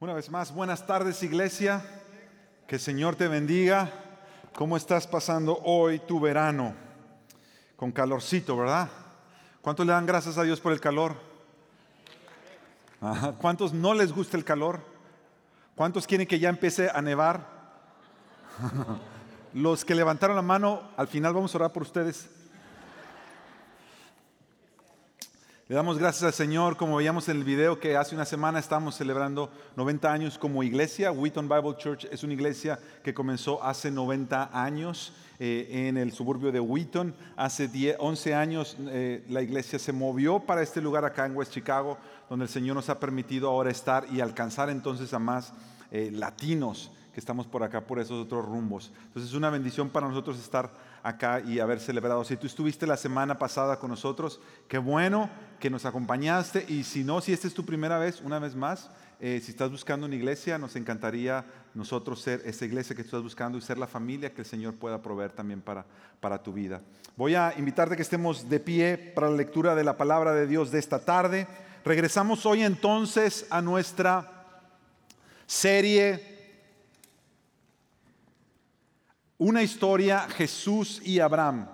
Una vez más, buenas tardes iglesia, que el Señor te bendiga. ¿Cómo estás pasando hoy tu verano? Con calorcito, ¿verdad? ¿Cuántos le dan gracias a Dios por el calor? ¿Cuántos no les gusta el calor? ¿Cuántos quieren que ya empiece a nevar? Los que levantaron la mano, al final vamos a orar por ustedes. Le damos gracias al Señor, como veíamos en el video que hace una semana estamos celebrando 90 años como iglesia. Wheaton Bible Church es una iglesia que comenzó hace 90 años eh, en el suburbio de Wheaton. Hace 11 años eh, la iglesia se movió para este lugar acá en West Chicago, donde el Señor nos ha permitido ahora estar y alcanzar entonces a más eh, latinos que estamos por acá, por esos otros rumbos. Entonces es una bendición para nosotros estar acá y haber celebrado. Si tú estuviste la semana pasada con nosotros, qué bueno que nos acompañaste y si no, si esta es tu primera vez, una vez más, eh, si estás buscando una iglesia, nos encantaría nosotros ser esa iglesia que estás buscando y ser la familia que el Señor pueda proveer también para, para tu vida. Voy a invitarte que estemos de pie para la lectura de la palabra de Dios de esta tarde. Regresamos hoy entonces a nuestra serie una historia Jesús y Abraham.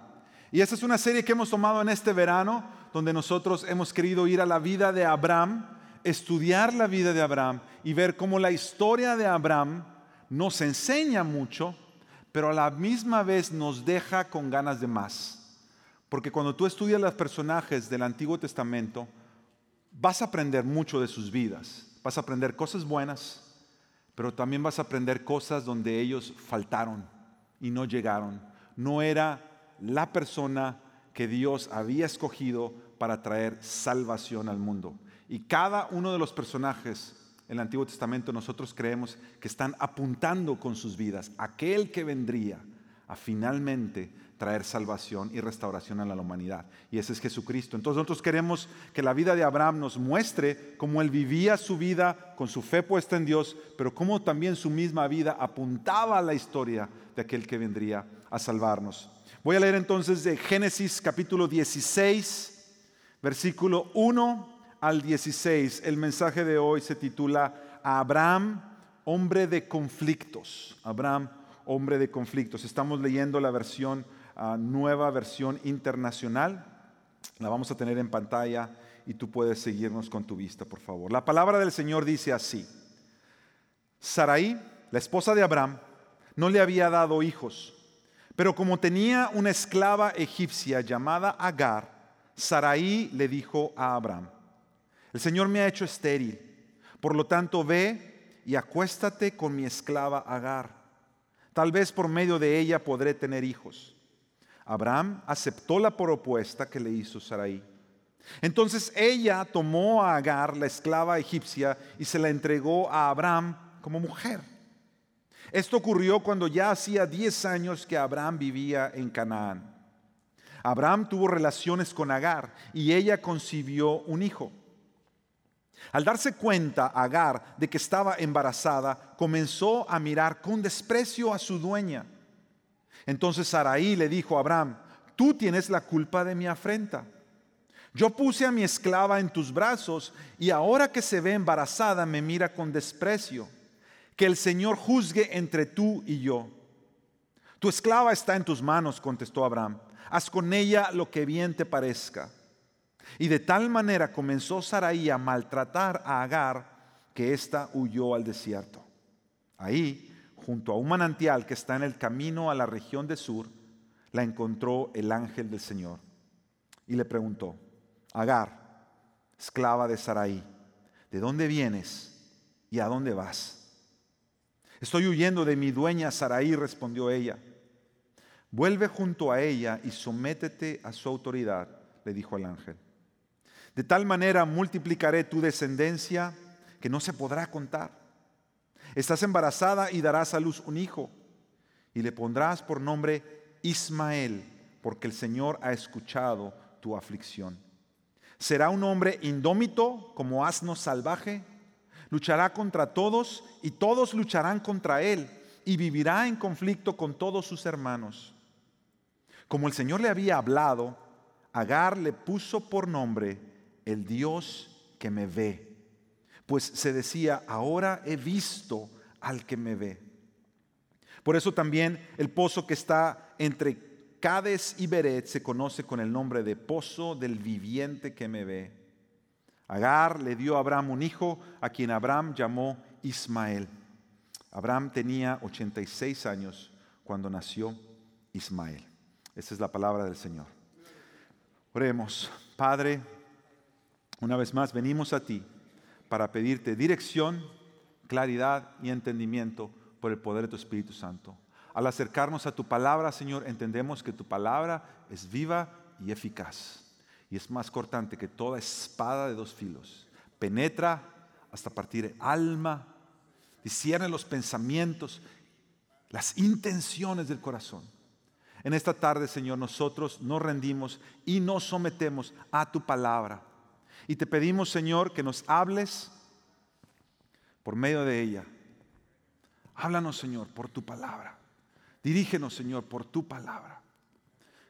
Y esta es una serie que hemos tomado en este verano, donde nosotros hemos querido ir a la vida de Abraham, estudiar la vida de Abraham y ver cómo la historia de Abraham nos enseña mucho, pero a la misma vez nos deja con ganas de más. Porque cuando tú estudias los personajes del Antiguo Testamento, vas a aprender mucho de sus vidas. Vas a aprender cosas buenas, pero también vas a aprender cosas donde ellos faltaron y no llegaron. No era la persona que Dios había escogido para traer salvación al mundo. Y cada uno de los personajes en el Antiguo Testamento nosotros creemos que están apuntando con sus vidas aquel que vendría a finalmente traer salvación y restauración a la humanidad. Y ese es Jesucristo. Entonces nosotros queremos que la vida de Abraham nos muestre cómo él vivía su vida con su fe puesta en Dios, pero cómo también su misma vida apuntaba a la historia de aquel que vendría a salvarnos. Voy a leer entonces de Génesis capítulo 16, versículo 1 al 16. El mensaje de hoy se titula Abraham, hombre de conflictos. Abraham, hombre de conflictos. Estamos leyendo la versión, ah, nueva versión internacional. La vamos a tener en pantalla y tú puedes seguirnos con tu vista, por favor. La palabra del Señor dice así. Sarai, la esposa de Abraham, no le había dado hijos. Pero como tenía una esclava egipcia llamada Agar, Sarai le dijo a Abraham, el Señor me ha hecho estéril, por lo tanto ve y acuéstate con mi esclava Agar. Tal vez por medio de ella podré tener hijos. Abraham aceptó la propuesta que le hizo Sarai. Entonces ella tomó a Agar, la esclava egipcia, y se la entregó a Abraham como mujer. Esto ocurrió cuando ya hacía 10 años que Abraham vivía en Canaán. Abraham tuvo relaciones con Agar y ella concibió un hijo. Al darse cuenta Agar de que estaba embarazada, comenzó a mirar con desprecio a su dueña. Entonces Sarai le dijo a Abraham, tú tienes la culpa de mi afrenta. Yo puse a mi esclava en tus brazos y ahora que se ve embarazada me mira con desprecio. Que el Señor juzgue entre tú y yo. Tu esclava está en tus manos, contestó Abraham. Haz con ella lo que bien te parezca. Y de tal manera comenzó Sarai a maltratar a Agar que ésta huyó al desierto. Ahí, junto a un manantial que está en el camino a la región de Sur, la encontró el ángel del Señor y le preguntó, Agar, esclava de Sarai, ¿de dónde vienes y a dónde vas? Estoy huyendo de mi dueña Saraí, respondió ella. Vuelve junto a ella y sométete a su autoridad, le dijo el ángel. De tal manera multiplicaré tu descendencia que no se podrá contar. Estás embarazada y darás a luz un hijo y le pondrás por nombre Ismael, porque el Señor ha escuchado tu aflicción. Será un hombre indómito como asno salvaje luchará contra todos y todos lucharán contra él y vivirá en conflicto con todos sus hermanos. Como el Señor le había hablado, Agar le puso por nombre el Dios que me ve, pues se decía, ahora he visto al que me ve. Por eso también el pozo que está entre Cades y Beret se conoce con el nombre de pozo del viviente que me ve. Agar le dio a Abraham un hijo, a quien Abraham llamó Ismael. Abraham tenía 86 años cuando nació Ismael. Esa es la palabra del Señor. Oremos, Padre, una vez más venimos a ti para pedirte dirección, claridad y entendimiento por el poder de tu Espíritu Santo. Al acercarnos a tu palabra, Señor, entendemos que tu palabra es viva y eficaz. Y es más cortante que toda espada de dos filos. Penetra hasta partir el alma, discierne los pensamientos, las intenciones del corazón. En esta tarde, Señor, nosotros nos rendimos y nos sometemos a tu palabra. Y te pedimos, Señor, que nos hables por medio de ella. Háblanos, Señor, por tu palabra. Dirígenos, Señor, por tu palabra.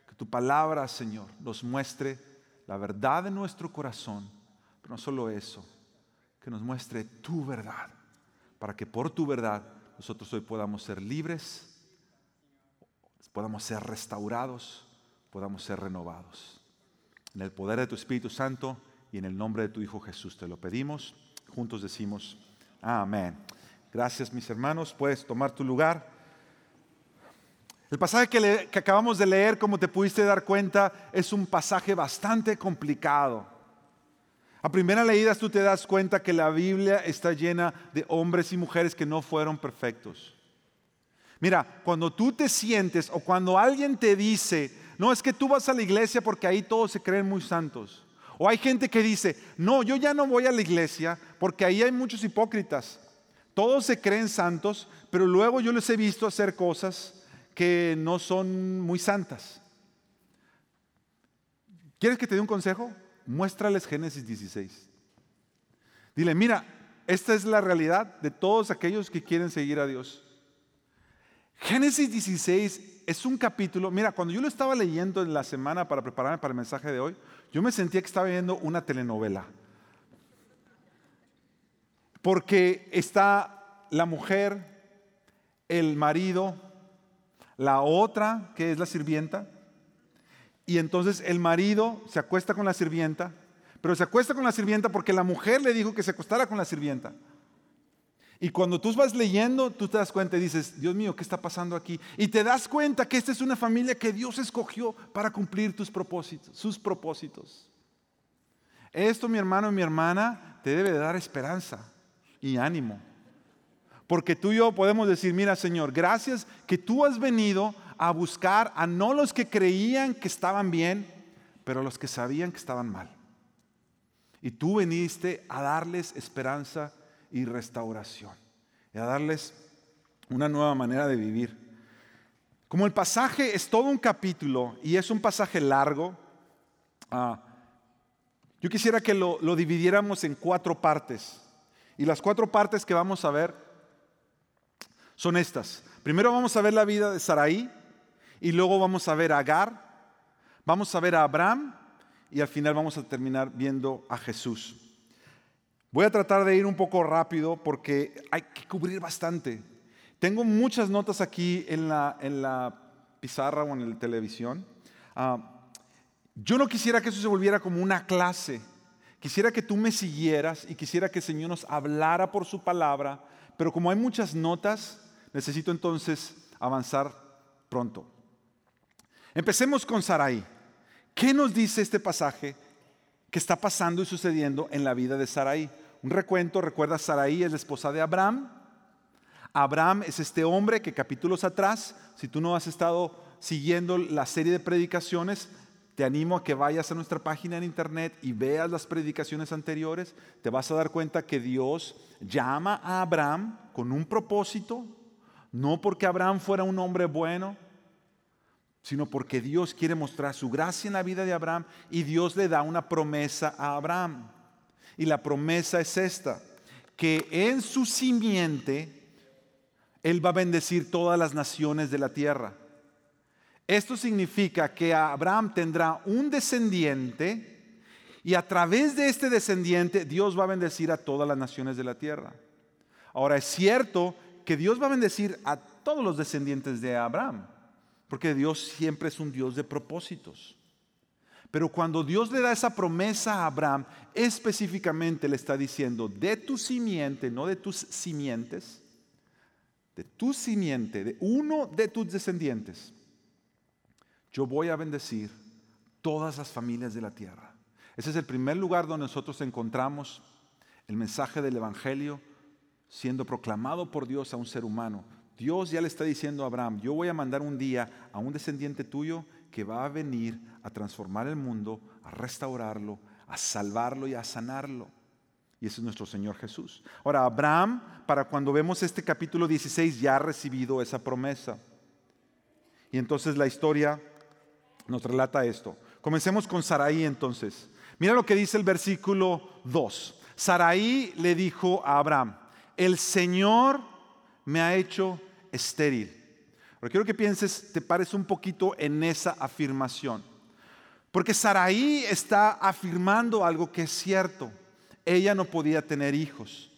Que tu palabra, Señor, nos muestre la verdad de nuestro corazón. Pero no solo eso, que nos muestre tu verdad. Para que por tu verdad nosotros hoy podamos ser libres podamos ser restaurados, podamos ser renovados. En el poder de tu Espíritu Santo y en el nombre de tu Hijo Jesús te lo pedimos. Juntos decimos, amén. Gracias mis hermanos, puedes tomar tu lugar. El pasaje que, acabamos de leer, como te pudiste dar cuenta, es un pasaje bastante complicado. A primera leída tú te das cuenta que la Biblia está llena de hombres y mujeres que no fueron perfectos. Mira, cuando tú te sientes o cuando alguien te dice, no es que tú vas a la iglesia porque ahí todos se creen muy santos. O hay gente que dice, no, yo ya no voy a la iglesia porque ahí hay muchos hipócritas. Todos se creen santos, pero luego yo les he visto hacer cosas que no son muy santas. ¿Quieres que te dé un consejo? Muéstrales Génesis 16. Dile, mira, esta es la realidad de todos aquellos que quieren seguir a Dios. Génesis 16 es un capítulo, mira, cuando yo lo estaba leyendo en la semana para prepararme para el mensaje de hoy, yo me sentía que estaba viendo una telenovela. Porque está la mujer, el marido, la otra, que es la sirvienta, y entonces el marido se acuesta con la sirvienta, pero se acuesta con la sirvienta porque la mujer le dijo que se acostara con la sirvienta. Y cuando tú vas leyendo, tú te das cuenta y dices, Dios mío, ¿qué está pasando aquí? Y te das cuenta que esta es una familia que Dios escogió para cumplir tus propósitos, sus propósitos. Esto, mi hermano y mi hermana, te debe de dar esperanza y ánimo. Porque tú y yo podemos decir, mira Señor, gracias que tú has venido a buscar a no los que creían que estaban bien, pero los que sabían que estaban mal. Y tú viniste a darles esperanza y restauración y a darles una nueva manera de vivir. Como el pasaje es todo un capítulo y es un pasaje largo, ah, yo quisiera que lo, lo dividiéramos en cuatro partes. Y las cuatro partes que vamos a ver son estas. Primero vamos a ver la vida de Saraí y luego vamos a ver a Agar, vamos a ver a Abraham y al final vamos a terminar viendo a Jesús. Voy a tratar de ir un poco rápido porque hay que cubrir bastante. Tengo muchas notas aquí en la, en la pizarra o en la televisión. Ah, yo no quisiera que eso se volviera como una clase. Quisiera que tú me siguieras y quisiera que el Señor nos hablara por su palabra, pero como hay muchas notas, necesito entonces avanzar pronto. Empecemos con Sarai. ¿Qué nos dice este pasaje que está pasando y sucediendo en la vida de Sarai? Un recuento, recuerda, Saraí es la esposa de Abraham. Abraham es este hombre que capítulos atrás, si tú no has estado siguiendo la serie de predicaciones, te animo a que vayas a nuestra página en internet y veas las predicaciones anteriores. Te vas a dar cuenta que Dios llama a Abraham con un propósito, no porque Abraham fuera un hombre bueno, sino porque Dios quiere mostrar su gracia en la vida de Abraham y Dios le da una promesa a Abraham. Y la promesa es esta, que en su simiente Él va a bendecir todas las naciones de la tierra. Esto significa que Abraham tendrá un descendiente Y a través de este descendiente Dios va a bendecir a todas las naciones de la tierra. Ahora es cierto que Dios va a bendecir a todos los descendientes de Abraham, porque Dios siempre es un Dios de propósitos. Pero cuando Dios le da esa promesa a Abraham, específicamente le está diciendo, de tu simiente, no de tus simientes, de tu simiente, de uno de tus descendientes, yo voy a bendecir todas las familias de la tierra. Ese es el primer lugar donde nosotros encontramos el mensaje del Evangelio siendo proclamado por Dios a un ser humano. Dios ya le está diciendo a Abraham, yo voy a mandar un día a un descendiente tuyo que va a venir a transformar el mundo, a restaurarlo, a salvarlo y a sanarlo. Y ese es nuestro Señor Jesús. Ahora, Abraham, para cuando vemos este capítulo 16, ya ha recibido esa promesa. Y entonces la historia nos relata esto. Comencemos con Saraí entonces. Mira lo que dice el versículo 2. Saraí le dijo a Abraham, el Señor me ha hecho estéril pero quiero que pienses, te pares un poquito en esa afirmación. Porque Saraí está afirmando algo que es cierto. Ella no podía tener hijos.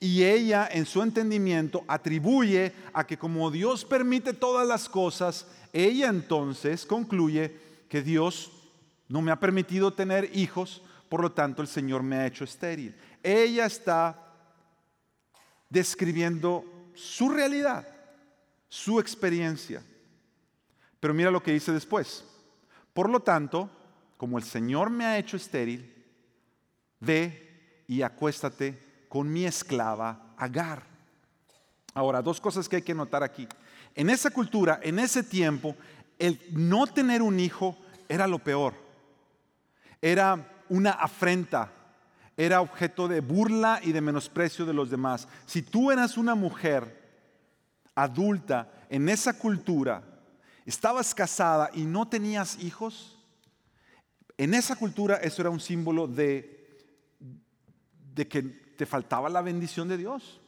Y ella en su entendimiento atribuye a que como Dios permite todas las cosas, ella entonces concluye que Dios no me ha permitido tener hijos, por lo tanto el Señor me ha hecho estéril. Ella está describiendo su realidad su experiencia. Pero mira lo que dice después. Por lo tanto, como el Señor me ha hecho estéril, ve y acuéstate con mi esclava Agar. Ahora, dos cosas que hay que notar aquí. En esa cultura, en ese tiempo, el no tener un hijo era lo peor. Era una afrenta, era objeto de burla y de menosprecio de los demás. Si tú eras una mujer adulta en esa cultura, estabas casada y no tenías hijos, en esa cultura eso era un símbolo de, que te faltaba la bendición de Dios,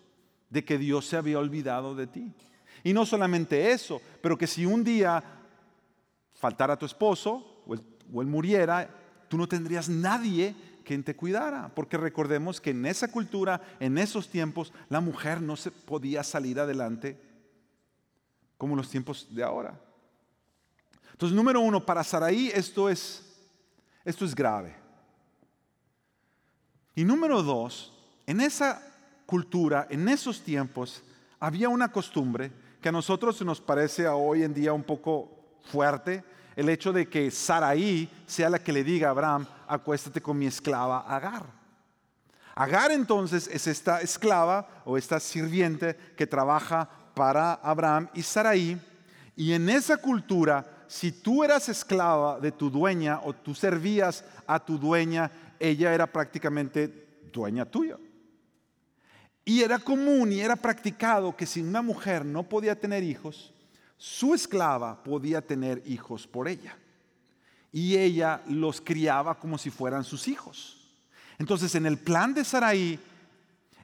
de que Dios se había olvidado de ti. Y no solamente eso, pero que si un día faltara tu esposo o él, o él muriera, tú no tendrías nadie quien te cuidara, porque recordemos que en esa cultura, en esos tiempos, la mujer no se podía salir adelante como en los tiempos de ahora. Entonces, número uno, para Saraí esto es, esto es grave. Y número dos, en esa cultura, en esos tiempos, había una costumbre que a nosotros nos parece hoy en día un poco fuerte, el hecho de que Saraí sea la que le diga a Abraham, acuéstate con mi esclava Agar. Agar entonces es esta esclava o esta sirviente que trabaja para Abraham y Sarai. Y en esa cultura, si tú eras esclava de tu dueña o tú servías a tu dueña, ella era prácticamente dueña tuya. Y era común y era practicado que si una mujer no podía tener hijos, su esclava podía tener hijos por ella. Y ella los criaba como si fueran sus hijos. Entonces, en el plan de Sarai,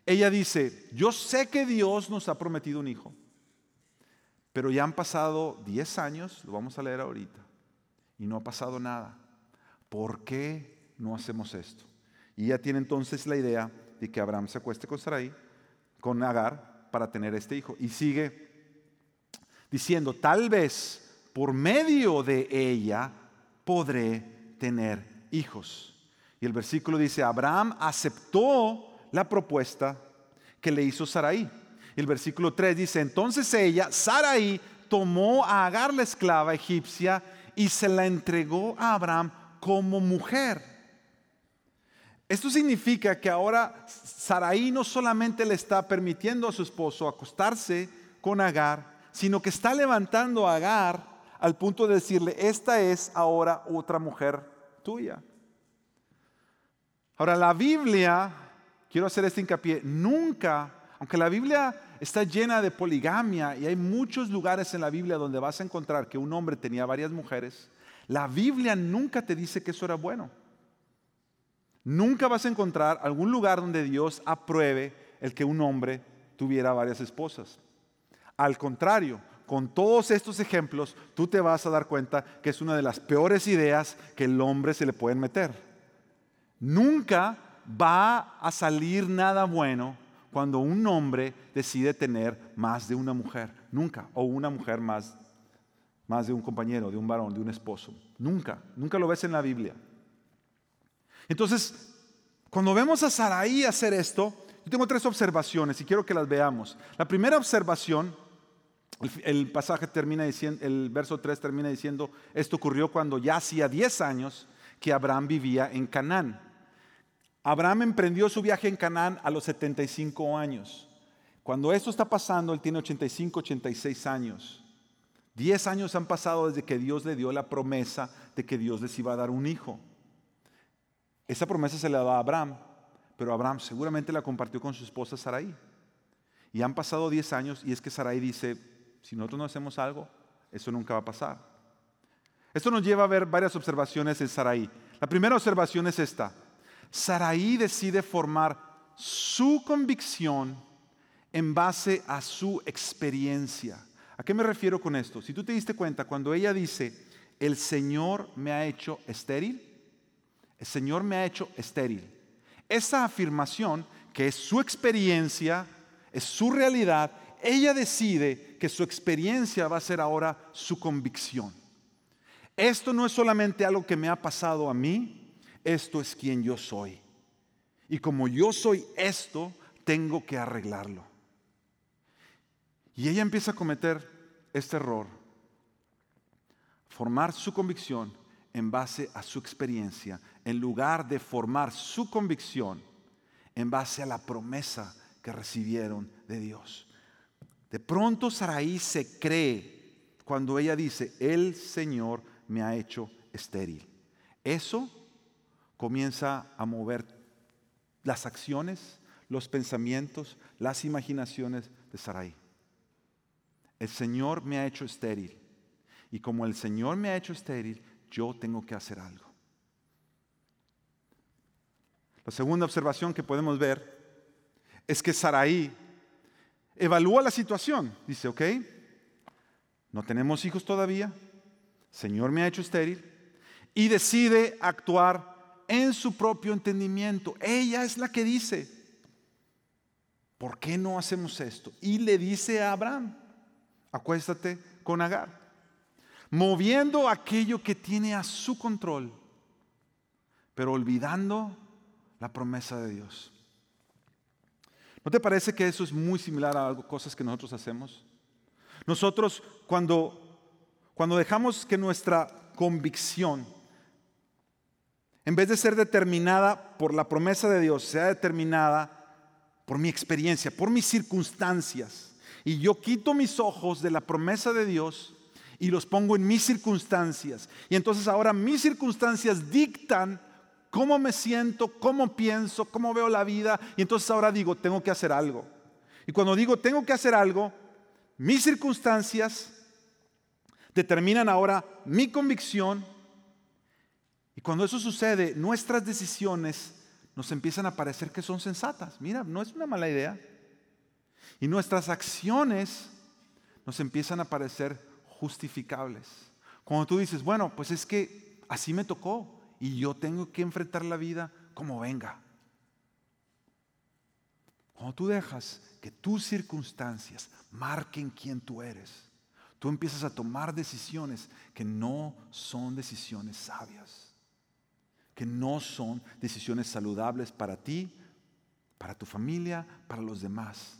ella dice, yo sé que Dios nos ha prometido un hijo. Pero ya han pasado 10 años, lo vamos a leer ahorita, y no ha pasado nada. ¿Por qué no hacemos esto? Y ya tiene entonces la idea de que Abraham se acueste con Sarai, con Agar, para tener este hijo. Y sigue diciendo, tal vez por medio de ella podré tener hijos. Y el versículo dice, Abraham aceptó la propuesta que le hizo Sarai. El versículo 3 dice, entonces ella, Saraí, tomó a Agar la esclava egipcia y se la entregó a Abraham como mujer. Esto significa que ahora Saraí no solamente le está permitiendo a su esposo acostarse con Agar, sino que está levantando a Agar al punto de decirle, esta es ahora otra mujer tuya. Ahora la Biblia, quiero hacer este hincapié, nunca aunque la Biblia está llena de poligamia y hay muchos lugares en la Biblia donde vas a encontrar que un hombre tenía varias mujeres, la Biblia nunca te dice que eso era bueno. Nunca vas a encontrar algún lugar donde Dios apruebe el que un hombre tuviera varias esposas. Al contrario, con todos estos ejemplos, tú te vas a dar cuenta que es una de las peores ideas que el hombre se le pueden meter. Nunca va a salir nada bueno cuando un hombre decide tener más de una mujer. Nunca. O una mujer más, más de un compañero, de un varón, de un esposo. Nunca. Nunca lo ves en la Biblia. Entonces, cuando vemos a Saraí hacer esto, yo tengo tres observaciones y quiero que las veamos. La primera observación, el, pasaje termina diciendo, el verso 3 termina diciendo, esto ocurrió cuando ya hacía 10 años que Abraham vivía en Canaán. Abraham emprendió su viaje en Canaán a los 75 años. Cuando esto está pasando, él tiene 85, 86 años. 10 años han pasado desde que Dios le dio la promesa de que Dios les iba a dar un hijo. Esa promesa se le da a Abraham, pero Abraham seguramente la compartió con su esposa Sarai. Y han pasado 10 años y es que Sarai dice, si nosotros no hacemos algo, eso nunca va a pasar. Esto nos lleva a ver varias observaciones en Sarai. La primera observación es esta. Sarai decide formar su convicción en base a su experiencia. ¿A qué me refiero con esto? Si tú te diste cuenta, cuando ella dice, el Señor me ha hecho estéril, el Señor me ha hecho estéril. Esa afirmación, que es su experiencia, es su realidad, ella decide que su experiencia va a ser ahora su convicción. Esto no es solamente algo que me ha pasado a mí, esto es quien yo soy. Y como yo soy esto, tengo que arreglarlo. Y ella empieza a cometer este error, formar su convicción en base a su experiencia, en lugar de formar su convicción en base a la promesa que recibieron de Dios. De pronto Saraí se cree cuando ella dice, el Señor me ha hecho estéril. Eso comienza a mover las acciones, los pensamientos, las imaginaciones de Sarai. El Señor me ha hecho estéril. Y como el Señor me ha hecho estéril, yo tengo que hacer algo. La segunda observación que podemos ver es que Sarai evalúa la situación. Dice, ok, no tenemos hijos todavía, Señor me ha hecho estéril, y decide actuar en su propio entendimiento. Ella es la que dice, ¿por qué no hacemos esto? Y le dice a Abraham, acuéstate con Agar, moviendo aquello que tiene a su control, pero olvidando la promesa de Dios. ¿No te parece que eso es muy similar a cosas que nosotros hacemos? Nosotros cuando, cuando dejamos que nuestra convicción en vez de ser determinada por la promesa de Dios, sea determinada por mi experiencia, por mis circunstancias. Y yo quito mis ojos de la promesa de Dios y los pongo en mis circunstancias. Y entonces ahora mis circunstancias dictan cómo me siento, cómo pienso, cómo veo la vida. Y entonces ahora digo, tengo que hacer algo. Y cuando digo, tengo que hacer algo, mis circunstancias determinan ahora mi convicción y cuando eso sucede, nuestras decisiones nos empiezan a parecer que son sensatas. Mira, no es una mala idea. Y nuestras acciones nos empiezan a parecer justificables. Cuando tú dices, bueno, pues es que así me tocó y yo tengo que enfrentar la vida como venga. Cuando tú dejas que tus circunstancias marquen quién tú eres, tú empiezas a tomar decisiones que no son decisiones sabias que no son decisiones saludables para ti, para tu familia, para los demás.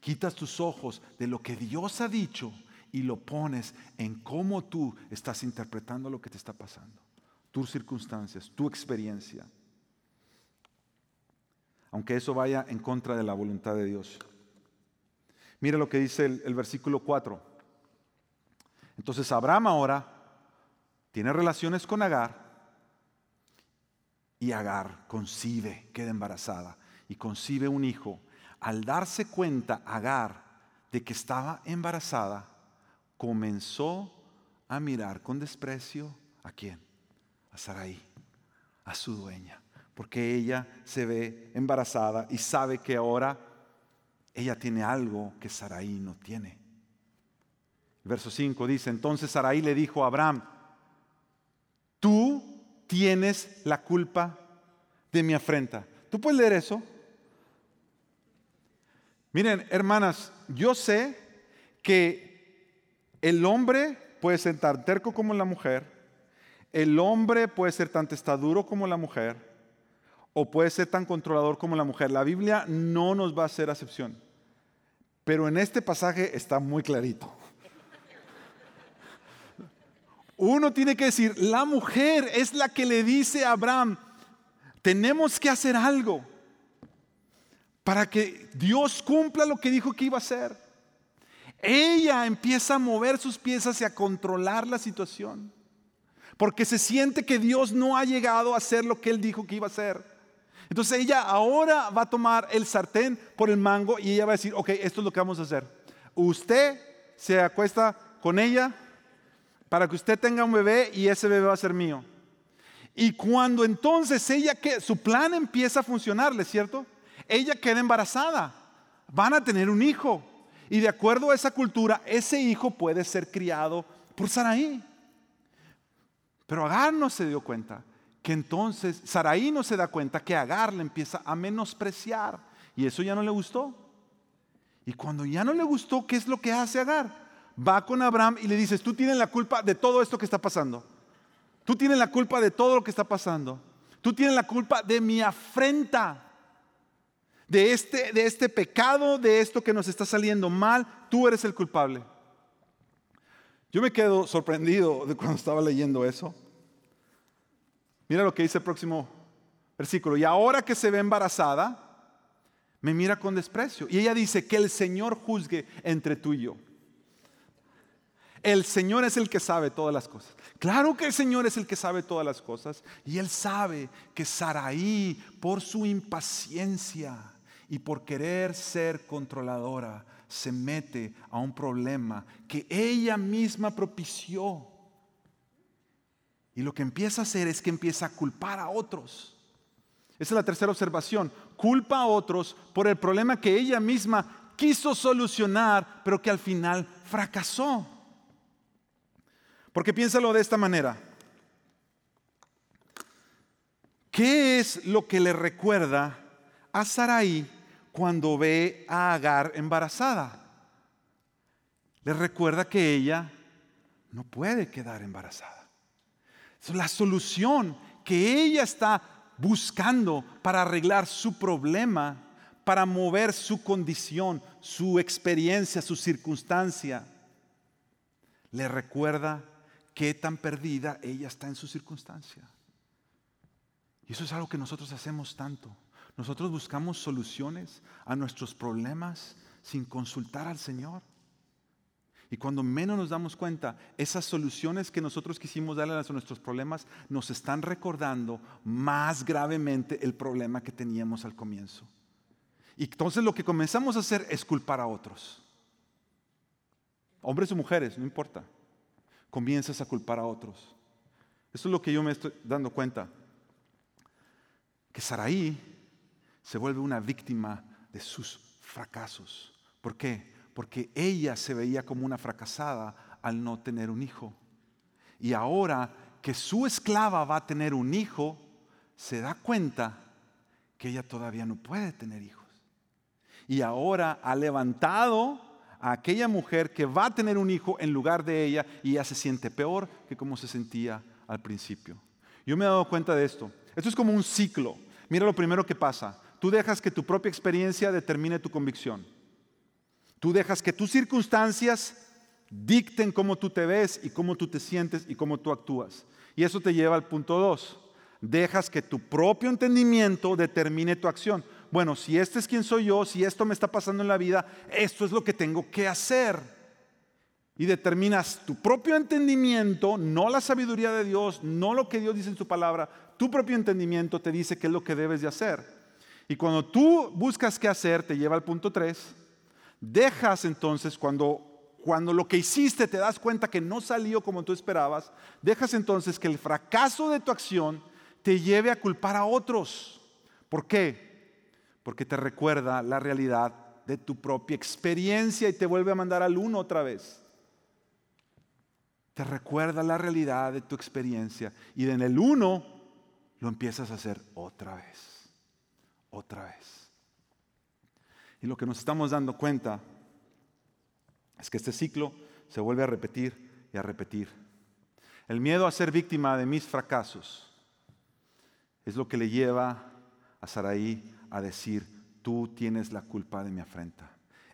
Quitas tus ojos de lo que Dios ha dicho y lo pones en cómo tú estás interpretando lo que te está pasando, tus circunstancias, tu experiencia. Aunque eso vaya en contra de la voluntad de Dios. Mira lo que dice el, versículo 4. Entonces Abraham ahora tiene relaciones con Agar y Agar concibe, queda embarazada y concibe un hijo. Al darse cuenta Agar de que estaba embarazada, comenzó a mirar con desprecio a quién? A Sarai, a su dueña, porque ella se ve embarazada y sabe que ahora ella tiene algo que Sarai no tiene. verso 5 dice, entonces Sarai le dijo a Abraham, tienes la culpa de mi afrenta. ¿Tú puedes leer eso? Miren, hermanas, yo sé que el hombre puede ser tan terco como la mujer, el hombre puede ser tan testaduro como la mujer, o puede ser tan controlador como la mujer. La Biblia no nos va a hacer acepción, pero en este pasaje está muy clarito. Uno tiene que decir, la mujer es la que le dice a Abraham, tenemos que hacer algo para que Dios cumpla lo que dijo que iba a hacer. Ella empieza a mover sus piezas y a controlar la situación. Porque se siente que Dios no ha llegado a hacer lo que él dijo que iba a hacer. Entonces ella ahora va a tomar el sartén por el mango y ella va a decir, ok, esto es lo que vamos a hacer. Usted se acuesta con ella para que usted tenga un bebé y ese bebé va a ser mío. Y cuando entonces ella que su plan empieza a funcionarle, ¿cierto? ella queda embarazada, van a tener un hijo. Y de acuerdo a esa cultura, ese hijo puede ser criado por Saraí. Pero Agar no se dio cuenta que entonces Saraí no se da cuenta que Agar le empieza a menospreciar y eso ya no le gustó. Y cuando ya no le gustó, ¿qué es lo que hace Agar? Va con Abraham y le dices, tú tienes la culpa de todo esto que está pasando. Tú tienes la culpa de todo lo que está pasando. Tú tienes la culpa de mi afrenta de este, de este pecado, de esto que nos está saliendo mal, tú eres el culpable. Yo me quedo sorprendido de cuando estaba leyendo eso. Mira lo que dice el próximo versículo. Y ahora que se ve embarazada, me mira con desprecio. Y ella dice que el Señor juzgue entre tú y yo. El Señor es el que sabe todas las cosas. Claro que el Señor es el que sabe todas las cosas. Y Él sabe que Saraí, por su impaciencia, y por querer ser controladora se mete a un problema que ella misma propició. Y lo que empieza a hacer es que empieza a culpar a otros. Esa es la tercera observación. Culpa a otros por el problema que ella misma quiso solucionar, pero que al final fracasó. Porque piénsalo de esta manera. ¿Qué es lo que le recuerda a Saraí cuando ve a Agar embarazada. Le recuerda que ella no puede quedar embarazada. La solución que ella está buscando para arreglar su problema, para mover su condición, su experiencia, su circunstancia. Le recuerda qué tan perdida ella está en su circunstancia. Y eso es algo que nosotros hacemos tanto. Nosotros buscamos soluciones a nuestros problemas sin consultar al Señor. Y cuando menos nos damos cuenta, esas soluciones que nosotros quisimos darle a nuestros problemas nos están recordando más gravemente el problema que teníamos al comienzo. Y entonces lo que comenzamos a hacer es culpar a otros. Hombres o mujeres, no importa. Comienzas a culpar a otros. Eso es lo que yo me estoy dando cuenta. Que Saraí se vuelve una víctima de sus fracasos. ¿Por qué? Porque ella se veía como una fracasada al no tener un hijo. Y ahora que su esclava va a tener un hijo, se da cuenta que ella todavía no puede tener hijos. Y ahora ha levantado a aquella mujer que va a tener un hijo en lugar de ella y ya se siente peor que como se sentía al principio. Yo me he dado cuenta de esto. Esto es como un ciclo. Mira lo primero que pasa tú dejas que tu propia experiencia determine tu convicción. Tú dejas que tus circunstancias dicten cómo tú te ves y cómo tú te sientes y cómo tú actúas. Y eso te lleva al punto dos. Dejas que tu propio entendimiento determine tu acción. Bueno, si este es quien soy yo, si esto me está pasando en la vida, esto es lo que tengo que hacer. Y determinas tu propio entendimiento, no la sabiduría de Dios, no lo que Dios dice en su palabra, tu propio entendimiento te dice qué es lo que debes de hacer. Y cuando tú buscas qué hacer, te lleva al punto 3, dejas entonces cuando cuando lo que hiciste te das cuenta que no salió como tú esperabas, dejas entonces que el fracaso de tu acción te lleve a culpar a otros. ¿Por qué? Porque te recuerda la realidad de tu propia experiencia y te vuelve a mandar al uno otra vez. Te recuerda la realidad de tu experiencia y en el uno lo empiezas a hacer otra vez, otra vez. Y lo que nos estamos dando cuenta es que este ciclo se vuelve a repetir y a repetir. El miedo a ser víctima de mis fracasos es lo que le lleva a Saraí a decir, tú tienes la culpa de mi afrenta.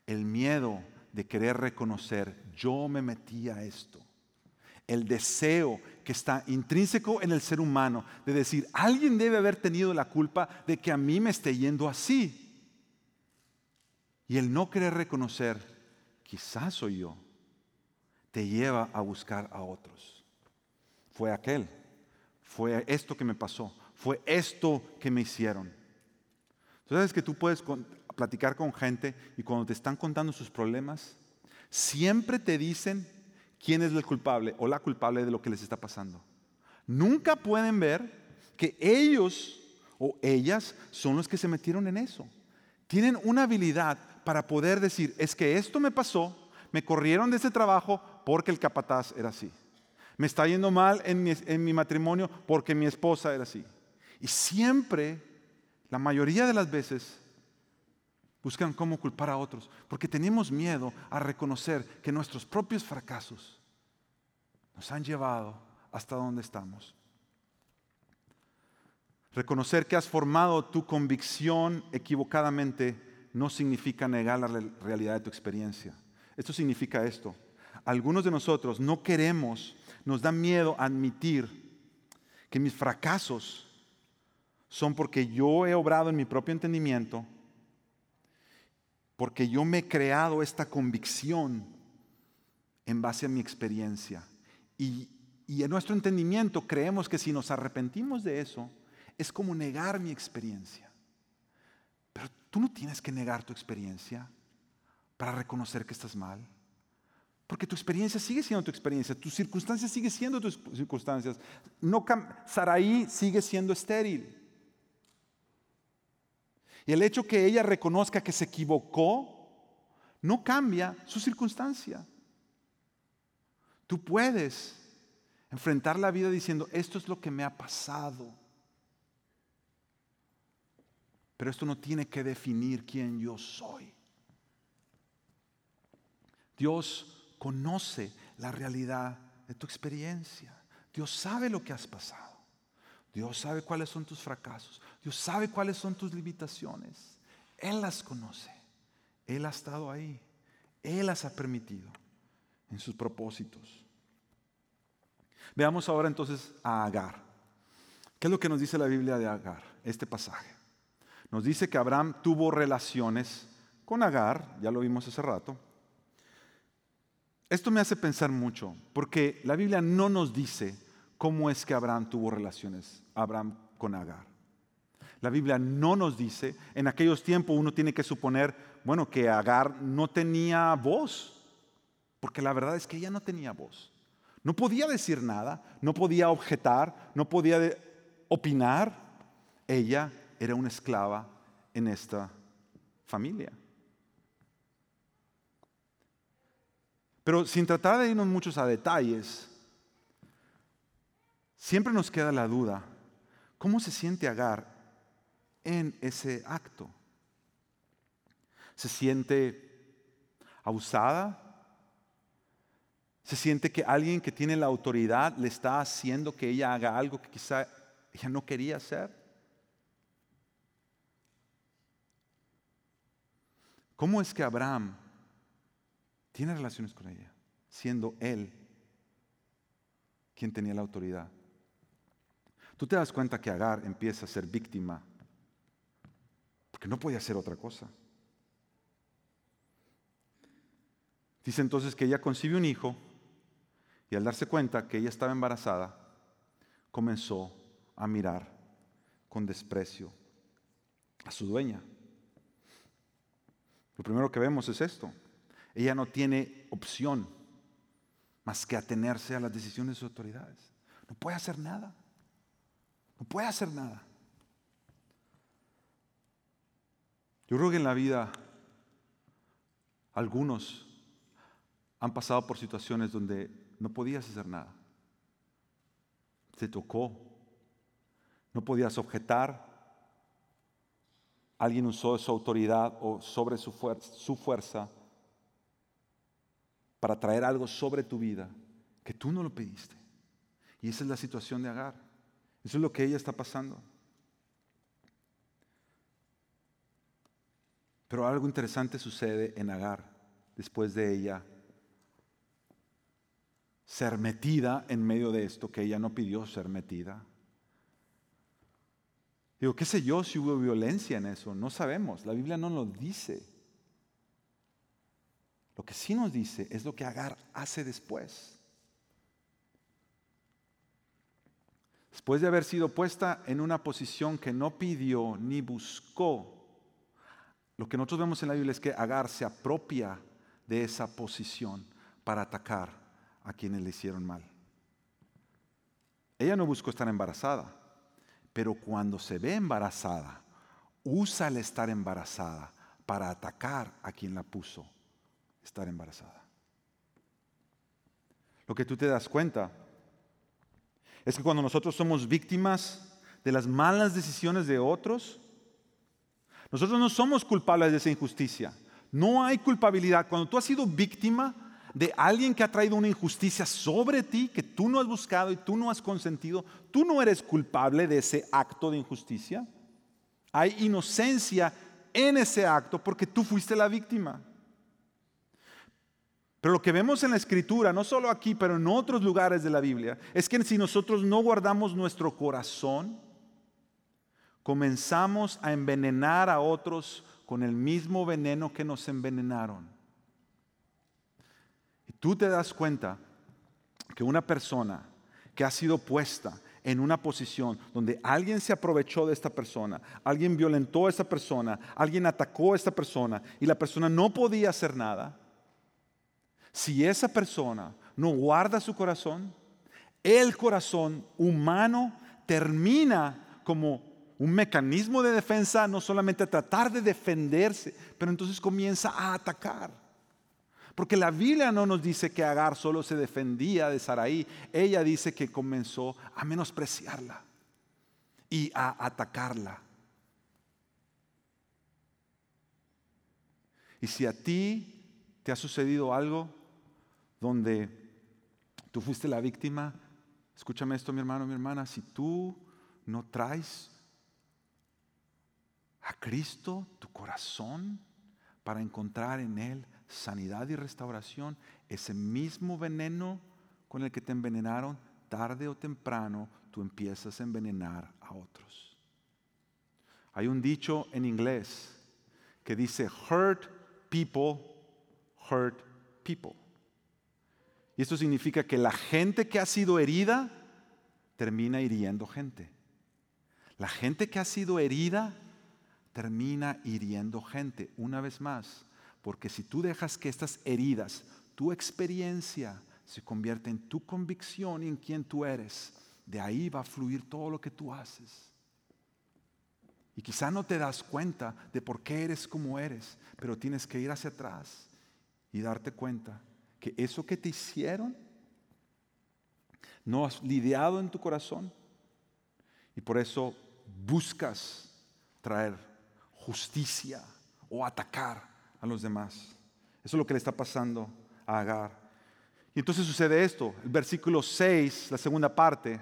El miedo de querer reconocer, yo me metí a esto. El deseo que está intrínseco en el ser humano de decir, alguien debe haber tenido la culpa de que a mí me esté yendo así. Y el no querer reconocer, quizás soy yo, te lleva a buscar a otros. Fue aquel, fue esto que me pasó, fue esto que me hicieron. Sabes que tú puedes platicar con gente y cuando te están contando sus problemas, siempre te dicen quién es el culpable o la culpable de lo que les está pasando. Nunca pueden ver que ellos o ellas son los que se metieron en eso. Tienen una habilidad para poder decir, es que esto me pasó, me corrieron de ese trabajo porque el capataz era así. Me está yendo mal en mi, en mi matrimonio porque mi esposa era así. Y siempre, la mayoría de las veces, buscan cómo culpar a otros, porque tenemos miedo a reconocer que nuestros propios fracasos nos han llevado hasta donde estamos. Reconocer que has formado tu convicción equivocadamente no significa negar la realidad de tu experiencia. Esto significa esto. Algunos de nosotros no queremos, nos da miedo admitir que mis fracasos son porque yo he obrado en mi propio entendimiento porque yo me he creado esta convicción en base a mi experiencia. Y, en nuestro entendimiento creemos que si nos arrepentimos de eso, es como negar mi experiencia. Pero tú no tienes que negar tu experiencia para reconocer que estás mal. Porque tu experiencia sigue siendo tu experiencia, tus circunstancias sigue siendo tus circunstancias. No, Saraí sigue siendo estéril. Y el hecho que ella reconozca que se equivocó no cambia su circunstancia. Tú puedes enfrentar la vida diciendo, esto es lo que me ha pasado. Pero esto no tiene que definir quién yo soy. Dios conoce la realidad de tu experiencia. Dios sabe lo que has pasado. Dios sabe cuáles son tus fracasos. Dios sabe cuáles son tus limitaciones. Él las conoce. Él ha estado ahí. Él las ha permitido en sus propósitos. Veamos ahora entonces a Agar. ¿Qué es lo que nos dice la Biblia de Agar? Este pasaje. Nos dice que Abraham tuvo relaciones con Agar, ya lo vimos hace rato. Esto me hace pensar mucho, porque la Biblia no nos dice cómo es que Abraham tuvo relaciones, Abraham con Agar. La Biblia no nos dice, en aquellos tiempos uno tiene que suponer, bueno, que Agar no tenía voz, porque la verdad es que ella no tenía voz. No podía decir nada, no podía objetar, no podía opinar. Ella era una esclava en esta familia. Pero sin tratar de irnos muchos a detalles, siempre nos queda la duda, ¿cómo se siente Agar en ese acto? ¿Se siente abusada? ¿Se siente que alguien que tiene la autoridad le está haciendo que ella haga algo que quizá ella no quería hacer? ¿Cómo es que Abraham tiene relaciones con ella, siendo él quien tenía la autoridad? Tú te das cuenta que Agar empieza a ser víctima, porque no podía hacer otra cosa. Dice entonces que ella concibe un hijo y al darse cuenta que ella estaba embarazada, comenzó a mirar con desprecio a su dueña. Lo primero que vemos es esto. Ella no tiene opción más que atenerse a las decisiones de sus autoridades. No puede hacer nada. No puede hacer nada. Yo creo que en la vida algunos han pasado por situaciones donde no podías hacer nada. Te tocó no podías objetar, alguien usó su autoridad o sobre su, su fuerza para traer algo sobre tu vida que tú no lo pediste. Y esa es la situación de Agar. Eso es lo que ella está pasando. Pero algo interesante sucede en Agar después de ella ser metida en medio de esto que ella no pidió ser metida. Digo, qué sé yo si hubo violencia en eso, no sabemos, la Biblia no lo dice. Lo que sí nos dice es lo que Agar hace después. Después de haber sido puesta en una posición que no pidió ni buscó, lo que nosotros vemos en la Biblia es que Agar se apropia de esa posición para atacar a quienes le hicieron mal. Ella no buscó estar embarazada, pero cuando se ve embarazada, usa el estar embarazada para atacar a quien la puso estar embarazada. Lo que tú te das cuenta es que cuando nosotros somos víctimas de las malas decisiones de otros, nosotros no somos culpables de esa injusticia. No hay culpabilidad. Cuando tú has sido víctima de alguien que ha traído una injusticia sobre ti, que tú no has buscado y tú no has consentido, tú no eres culpable de ese acto de injusticia. Hay inocencia en ese acto porque tú fuiste la víctima. Pero lo que vemos en la escritura, no solo aquí, pero en otros lugares de la Biblia, es que si nosotros no guardamos nuestro corazón, comenzamos a envenenar a otros con el mismo veneno que nos envenenaron. Y tú te das cuenta que una persona que ha sido puesta en una posición donde alguien se aprovechó de esta persona, alguien violentó a esta persona, alguien atacó a esta persona y la persona no podía hacer nada, si esa persona no guarda su corazón, el corazón humano termina como un mecanismo de defensa, no solamente tratar de defenderse, pero entonces comienza a atacar. Porque la Biblia no nos dice que Agar solo se defendía de Saraí, ella dice que comenzó a menospreciarla y a atacarla. Y si a ti te ha sucedido algo donde tú fuiste la víctima, escúchame esto mi hermano, mi hermana, si tú no traes a Cristo, tu corazón, para encontrar en Él sanidad y restauración, ese mismo veneno con el que te envenenaron, tarde o temprano tú empiezas a envenenar a otros. Hay un dicho en inglés que dice, hurt people, hurt people. Y esto significa que la gente que ha sido herida termina hiriendo gente. La gente que ha sido herida termina hiriendo gente una vez más. Porque si tú dejas que estas heridas, tu experiencia, se convierta en tu convicción y en quien tú eres, de ahí va a fluir todo lo que tú haces. Y quizá no te das cuenta de por qué eres como eres, pero tienes que ir hacia atrás y darte cuenta que eso que te hicieron no has lidiado en tu corazón y por eso buscas traer justicia o atacar a los demás. Eso es lo que le está pasando a Agar. Y entonces sucede esto, el versículo 6, la segunda parte,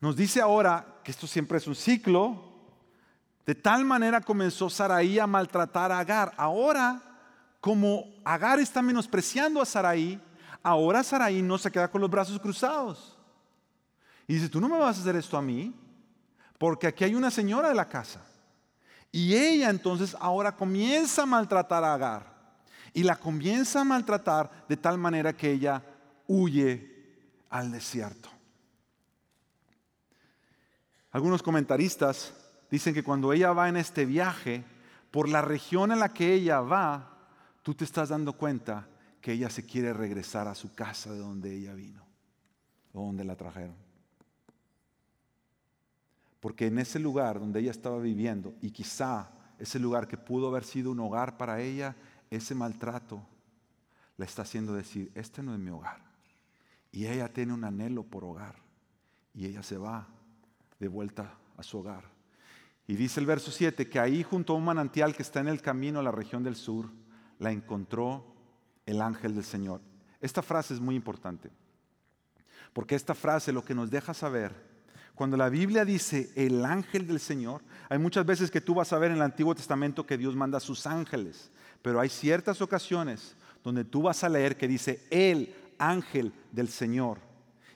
nos dice ahora que esto siempre es un ciclo, de tal manera comenzó Saraí a maltratar a Agar. Ahora, como Agar está menospreciando a Saraí, ahora Saraí no se queda con los brazos cruzados. Y dice, tú no me vas a hacer esto a mí, porque aquí hay una señora de la casa. Y ella entonces ahora comienza a maltratar a Agar. Y la comienza a maltratar de tal manera que ella huye al desierto. Algunos comentaristas dicen que cuando ella va en este viaje, por la región en la que ella va, tú te estás dando cuenta que ella se quiere regresar a su casa de donde ella vino o donde la trajeron. Porque en ese lugar donde ella estaba viviendo, y quizá ese lugar que pudo haber sido un hogar para ella, ese maltrato le está haciendo decir, este no es mi hogar. Y ella tiene un anhelo por hogar. Y ella se va de vuelta a su hogar. Y dice el verso 7 que ahí junto a un manantial que está en el camino a la región del sur, la encontró el ángel del Señor. Esta frase es muy importante, porque esta frase lo que nos deja saber, cuando la Biblia dice el ángel del Señor, hay muchas veces que tú vas a ver en el Antiguo Testamento que Dios manda a sus ángeles, pero hay ciertas ocasiones donde tú vas a leer que dice el ángel del Señor.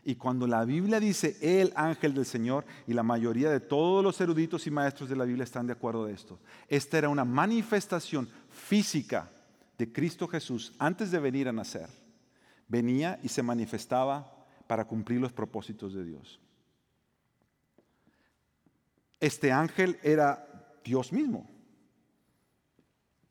Y cuando la Biblia dice el ángel del Señor, y la mayoría de todos los eruditos y maestros de la Biblia están de acuerdo de esto, esta era una manifestación física de Cristo Jesús antes de venir a nacer. Venía y se manifestaba para cumplir los propósitos de Dios. Este ángel era Dios mismo.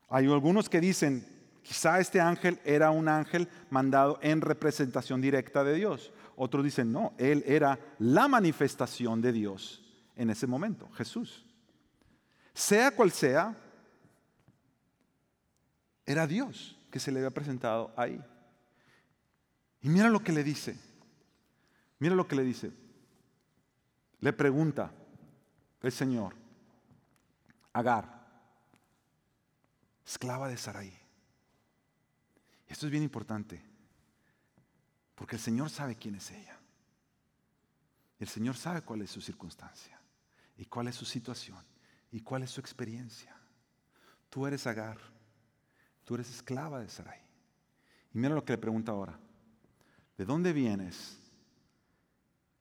Hay algunos que dicen, quizá este ángel era un ángel mandado en representación directa de Dios. Otros dicen, no, Él era la manifestación de Dios en ese momento, Jesús. Sea cual sea, era Dios que se le había presentado ahí. Y mira lo que le dice. Mira lo que le dice. Le pregunta el Señor, Agar, esclava de Sarai. Esto es bien importante. Porque el Señor sabe quién es ella. El Señor sabe cuál es su circunstancia y cuál es su situación y cuál es su experiencia. Tú eres Agar, tú eres esclava de Sarai. Y mira lo que le pregunta ahora. ¿De dónde vienes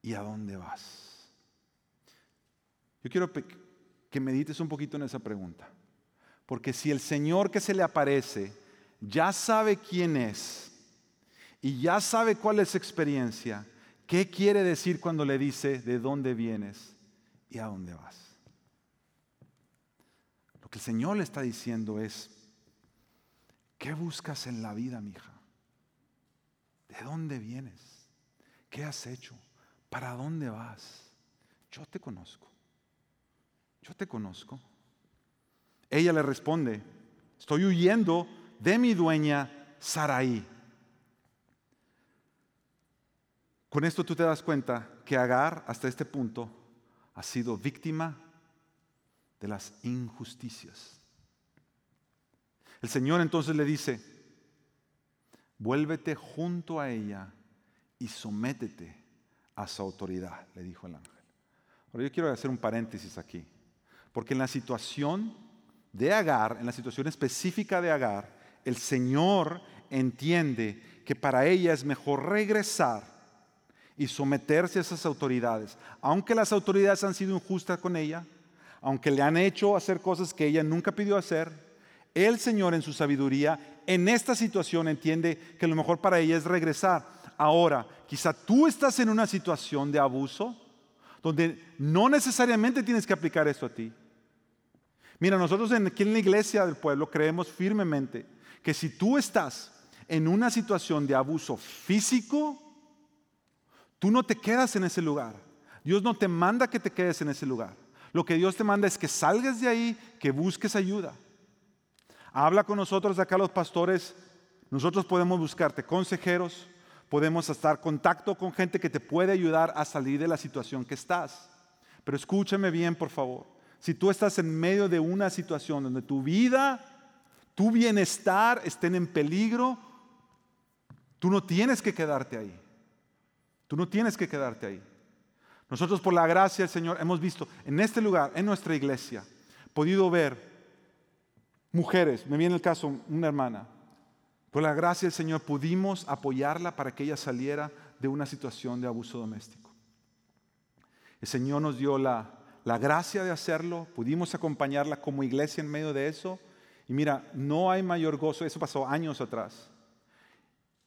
y a dónde vas? Yo quiero que medites un poquito en esa pregunta. Porque si el Señor que se le aparece ya sabe quién es, y ya sabe cuál es su experiencia, ¿qué quiere decir cuando le dice de dónde vienes y a dónde vas? Lo que el Señor le está diciendo es, ¿qué buscas en la vida, mija? ¿De dónde vienes? ¿Qué has hecho? ¿Para dónde vas? Yo te conozco. Yo te conozco. Ella le responde, estoy huyendo de mi dueña Saraí. Con esto tú te das cuenta que Agar hasta este punto ha sido víctima de las injusticias. El Señor entonces le dice, vuélvete junto a ella y sométete a su autoridad, le dijo el ángel. Ahora yo quiero hacer un paréntesis aquí, porque en la situación de Agar, en la situación específica de Agar, el Señor entiende que para ella es mejor regresar y someterse a esas autoridades. Aunque las autoridades han sido injustas con ella, aunque le han hecho hacer cosas que ella nunca pidió hacer, el Señor en su sabiduría en esta situación entiende que lo mejor para ella es regresar. Ahora, quizá tú estás en una situación de abuso donde no necesariamente tienes que aplicar esto a ti. Mira, nosotros aquí en la iglesia del pueblo creemos firmemente que si tú estás en una situación de abuso físico, Tú no te quedas en ese lugar. Dios no te manda que te quedes en ese lugar. Lo que Dios te manda es que salgas de ahí, que busques ayuda. Habla con nosotros acá los pastores. Nosotros podemos buscarte consejeros, podemos estar en contacto con gente que te puede ayudar a salir de la situación que estás. Pero escúchame bien, por favor. Si tú estás en medio de una situación donde tu vida, tu bienestar estén en peligro, tú no tienes que quedarte ahí. Tú no tienes que quedarte ahí. Nosotros por la gracia del Señor hemos visto en este lugar, en nuestra iglesia, podido ver mujeres, me viene el caso una hermana, por la gracia del Señor pudimos apoyarla para que ella saliera de una situación de abuso doméstico. El Señor nos dio la, la gracia de hacerlo, pudimos acompañarla como iglesia en medio de eso. Y mira, no hay mayor gozo, eso pasó años atrás.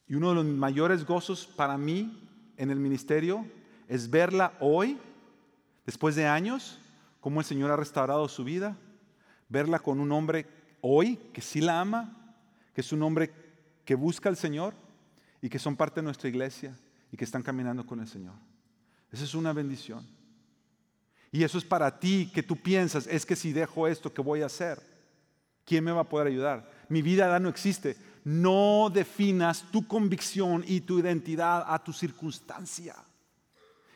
Y uno de los mayores gozos para mí en el ministerio es verla hoy, después de años, cómo el Señor ha restaurado su vida, verla con un hombre hoy que sí la ama, que es un hombre que busca al Señor y que son parte de nuestra iglesia y que están caminando con el Señor. Esa es una bendición. Y eso es para ti que tú piensas, es que si dejo esto, ¿qué voy a hacer? ¿Quién me va a poder ayudar? Mi vida ya no existe no definas tu convicción y tu identidad a tu circunstancia.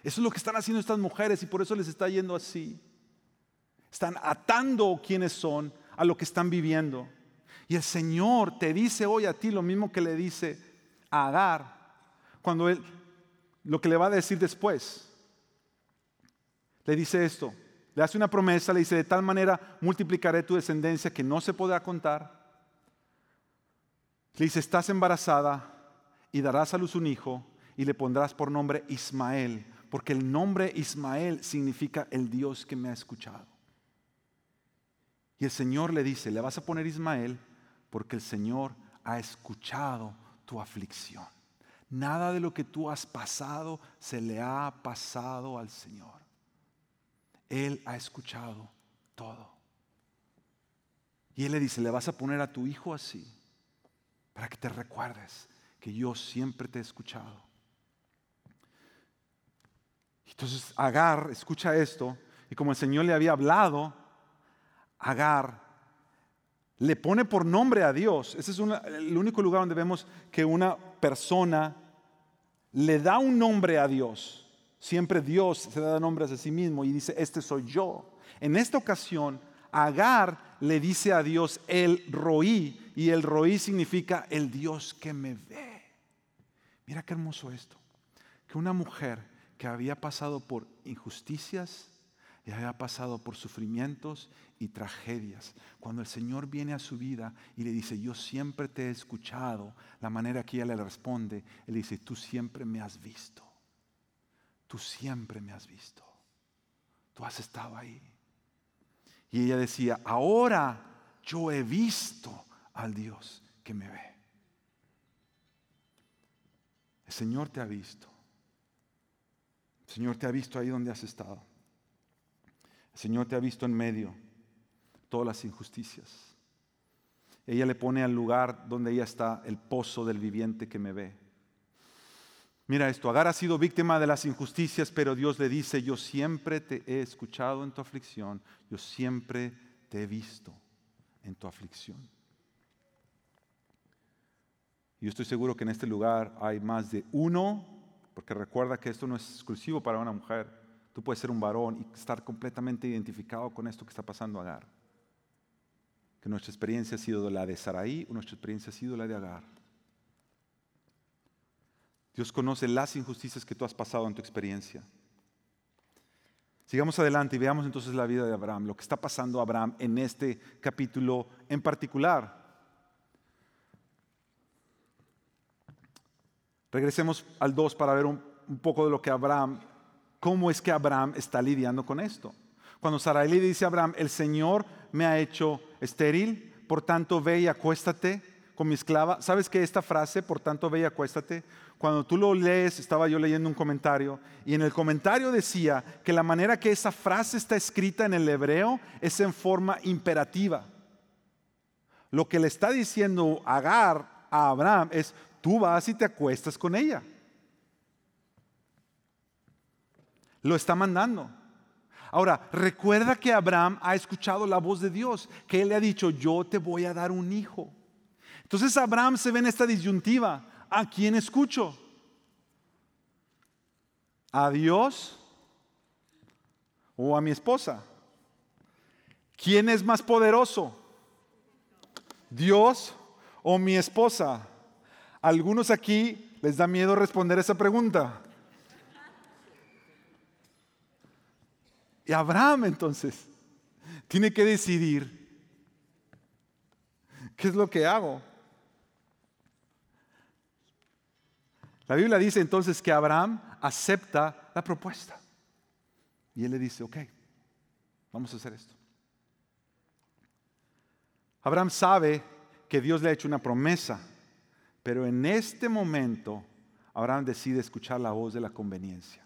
Eso es lo que están haciendo estas mujeres y por eso les está yendo así. Están atando quienes son a lo que están viviendo. Y el Señor te dice hoy a ti lo mismo que le dice a Agar, cuando él, lo que le va a decir después. Le dice esto, le hace una promesa, le dice, de tal manera multiplicaré tu descendencia que no se podrá contar. Le dice, estás embarazada y darás a luz un hijo y le pondrás por nombre Ismael, porque el nombre Ismael significa el Dios que me ha escuchado. Y el Señor le dice, le vas a poner Ismael porque el Señor ha escuchado tu aflicción. Nada de lo que tú has pasado se le ha pasado al Señor. Él ha escuchado todo. Y Él le dice, le vas a poner a tu hijo así, para que te recuerdes que yo siempre te he escuchado. Entonces Agar escucha esto y como el Señor le había hablado, Agar le pone por nombre a Dios. Ese es el único lugar donde vemos que una persona le da un nombre a Dios. Siempre Dios se da nombres a sí mismo y dice, este soy yo. En esta ocasión, Agar le dice a Dios el roí y el roí significa el Dios que me ve. Mira qué hermoso esto. Que una mujer que había pasado por injusticias y había pasado por sufrimientos y tragedias. Cuando el Señor viene a su vida y le dice, yo siempre te he escuchado, la manera que ella le responde, él dice, tú siempre me has visto. Tú siempre me has visto. Tú has estado ahí. Y ella decía, ahora yo he visto al Dios que me ve. El Señor te ha visto. El Señor te ha visto ahí donde has estado. El Señor te ha visto en medio todas las injusticias. Ella le pone al lugar donde ella está el pozo del viviente que me ve. Mira esto, Agar ha sido víctima de las injusticias, pero Dios le dice, yo siempre te he escuchado en tu aflicción, yo siempre te he visto en tu aflicción. Yo estoy seguro que en este lugar hay más de uno porque recuerda que esto no es exclusivo para una mujer. Tú puedes ser un varón y estar completamente identificado con esto que está pasando a Agar. Que nuestra experiencia ha sido la de Saraí, nuestra experiencia ha sido la de Agar. Dios conoce las injusticias que tú has pasado en tu experiencia. Sigamos adelante y veamos entonces la vida de Abraham, lo que está pasando a Abraham en este capítulo en particular. Regresemos al 2 para ver un, poco de lo que Abraham, cómo es que Abraham está lidiando con esto. Cuando Sarai le dice a Abraham, el Señor me ha hecho estéril, por tanto ve y acuéstate con mi esclava. ¿Sabes que esta frase, por tanto ve y acuéstate? Cuando tú lo lees, estaba yo leyendo un comentario y en el comentario decía que la manera que esa frase está escrita en el hebreo es en forma imperativa. Lo que le está diciendo Agar a Abraham es, tú vas y te acuestas con ella. Lo está mandando. Ahora, recuerda que Abraham ha escuchado la voz de Dios, que él le ha dicho, yo te voy a dar un hijo. Entonces Abraham se ve en esta disyuntiva. ¿A quién escucho? ¿A Dios o a mi esposa? ¿Quién es más poderoso? ¿Dios o mi esposa? algunos aquí les da miedo responder esa pregunta. Y Abraham entonces tiene que decidir qué es lo que hago. La Biblia dice entonces que Abraham acepta la propuesta. Y él le dice, ok, vamos a hacer esto. Abraham sabe que Dios le ha hecho una promesa pero en este momento, Abraham decide escuchar la voz de la conveniencia.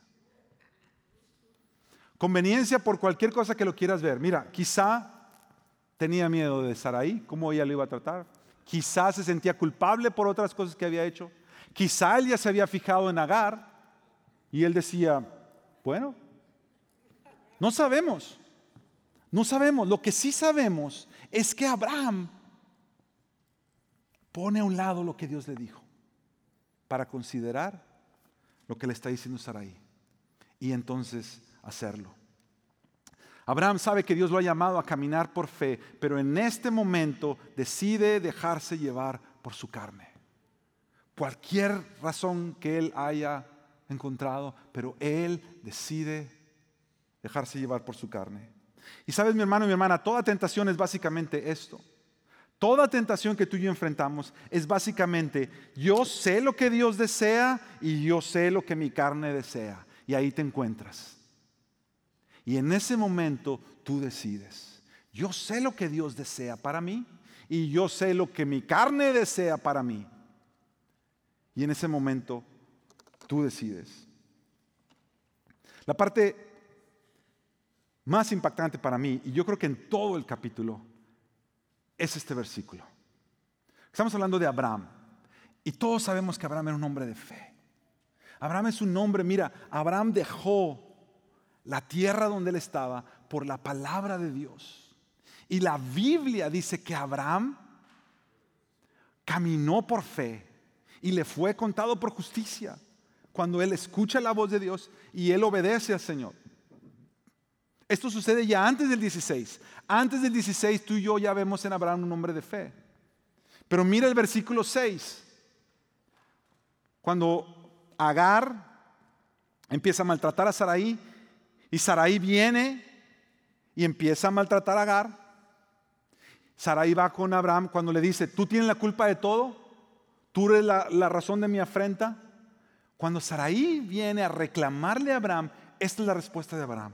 Conveniencia por cualquier cosa que lo quieras ver. Mira, quizá tenía miedo de Saraí, cómo ella lo iba a tratar. Quizá se sentía culpable por otras cosas que había hecho. Quizá él ya se había fijado en Agar y él decía, bueno, no sabemos. No sabemos. Lo que sí sabemos es que Abraham pone a un lado lo que Dios le dijo para considerar lo que le está diciendo Sarai. y entonces hacerlo. Abraham sabe que Dios lo ha llamado a caminar por fe, pero en este momento decide dejarse llevar por su carne. Cualquier razón que él haya encontrado, pero él decide dejarse llevar por su carne. Y sabes, mi hermano y mi hermana, toda tentación es básicamente esto. Toda tentación que tú y yo enfrentamos es básicamente, yo sé lo que Dios desea y yo sé lo que mi carne desea. Y ahí te encuentras. Y en ese momento tú decides, yo sé lo que Dios desea para mí y yo sé lo que mi carne desea para mí. Y en ese momento tú decides. La parte más impactante para mí, y yo creo que en todo el capítulo, es este versículo. Estamos hablando de Abraham. Y todos sabemos que Abraham era un hombre de fe. Abraham es un hombre, mira, Abraham dejó la tierra donde él estaba por la palabra de Dios. Y la Biblia dice que Abraham caminó por fe y le fue contado por justicia cuando él escucha la voz de Dios y él obedece al Señor. Esto sucede ya antes del 16. Antes del 16 tú y yo ya vemos en Abraham un hombre de fe. Pero mira el versículo 6. Cuando Agar empieza a maltratar a Saraí y Saraí viene y empieza a maltratar a Agar. Saraí va con Abraham cuando le dice, tú tienes la culpa de todo, tú eres la, razón de mi afrenta. Cuando Saraí viene a reclamarle a Abraham, esta es la respuesta de Abraham.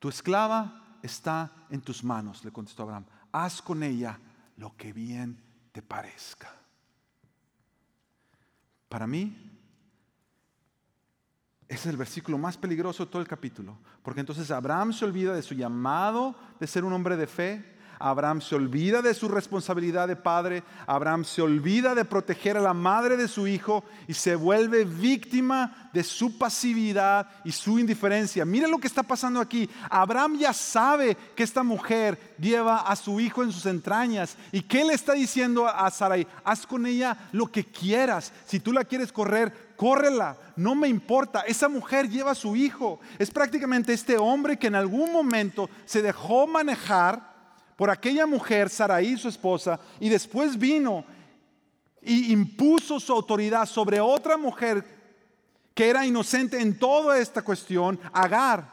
Tu esclava está en tus manos, le contestó Abraham. Haz con ella lo que bien te parezca. Para mí, ese es el versículo más peligroso de todo el capítulo, porque entonces Abraham se olvida de su llamado de ser un hombre de fe, Abraham se olvida de su responsabilidad de padre, Abraham se olvida de proteger a la madre de su hijo y se vuelve víctima de su pasividad y su indiferencia. Mira lo que está pasando aquí. Abraham ya sabe que esta mujer lleva a su hijo en sus entrañas. ¿Y qué le está diciendo a Sarai? Haz con ella lo que quieras. Si tú la quieres correr, córrela, no me importa. Esa mujer lleva a su hijo. Es prácticamente este hombre que en algún momento se dejó manejar por aquella mujer, Saraí, su esposa, y después vino y impuso su autoridad sobre otra mujer que era inocente en toda esta cuestión, Agar,